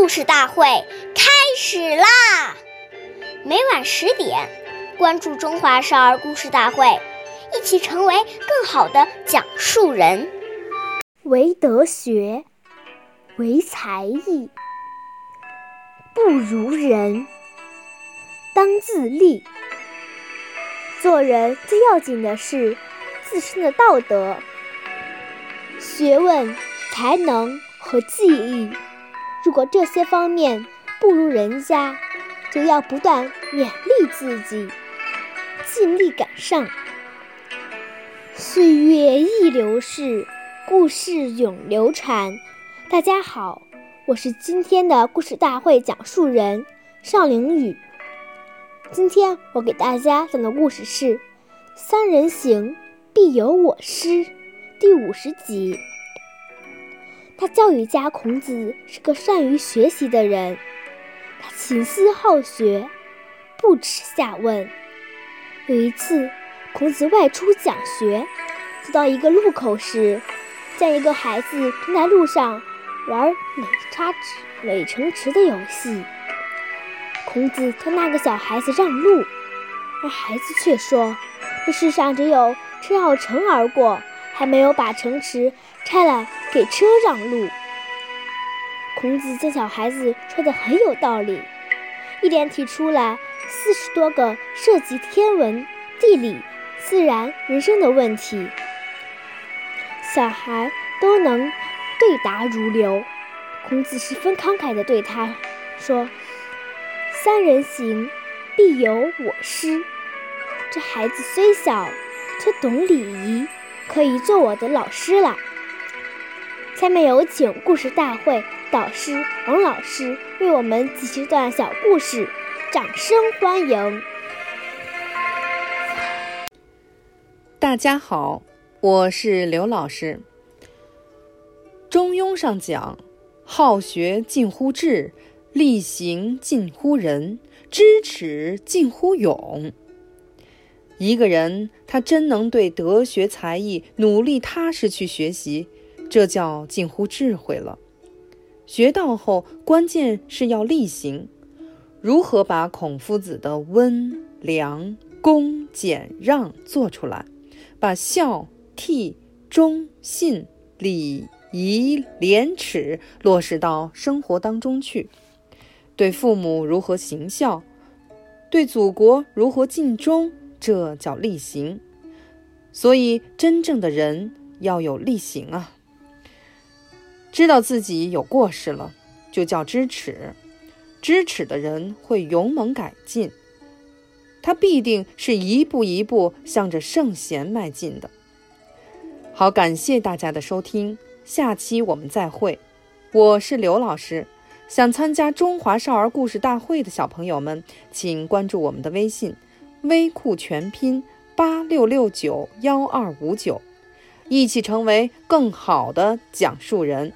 故事大会开始啦！每晚十点，关注《中华少儿故事大会》，一起成为更好的讲述人。唯德学，唯才艺，不如人。当自立。做人最要紧的是自身的道德、学问、才能和技艺。如果这些方面不如人家，就要不断勉励自己，尽力赶上。岁月易流逝，故事永流传。大家好，我是今天的故事大会讲述人邵凌宇。今天我给大家讲的故事是《三人行，必有我师》第五十集。他教育家孔子是个善于学习的人，他勤思好学，不耻下问。有一次，孔子外出讲学，走到一个路口时，见一个孩子正在路上玩垒插池、垒城池的游戏。孔子向那个小孩子让路，而孩子却说：“这世上只有车绕城而过。”还没有把城池拆了给车让路。孔子见小孩子说的很有道理，一连提出了四十多个涉及天文、地理、自然、人生的问题，小孩都能对答如流。孔子十分慷慨地对他说：“三人行，必有我师。”这孩子虽小，却懂礼仪。可以做我的老师了。下面有请故事大会导师王老师为我们讲一段小故事，掌声欢迎！大家好，我是刘老师。中庸上讲：“好学近乎智，力行近乎仁，知耻近乎勇。”一个人，他真能对德学才艺努力踏实去学习，这叫近乎智慧了。学到后，关键是要力行。如何把孔夫子的温良恭俭让做出来，把孝悌忠信礼仪廉耻落实到生活当中去？对父母如何行孝？对祖国如何尽忠？这叫力行，所以真正的人要有力行啊！知道自己有过失了，就叫知耻。知耻的人会勇猛改进，他必定是一步一步向着圣贤迈进的。好，感谢大家的收听，下期我们再会。我是刘老师，想参加中华少儿故事大会的小朋友们，请关注我们的微信。微库全拼八六六九幺二五九，一起成为更好的讲述人。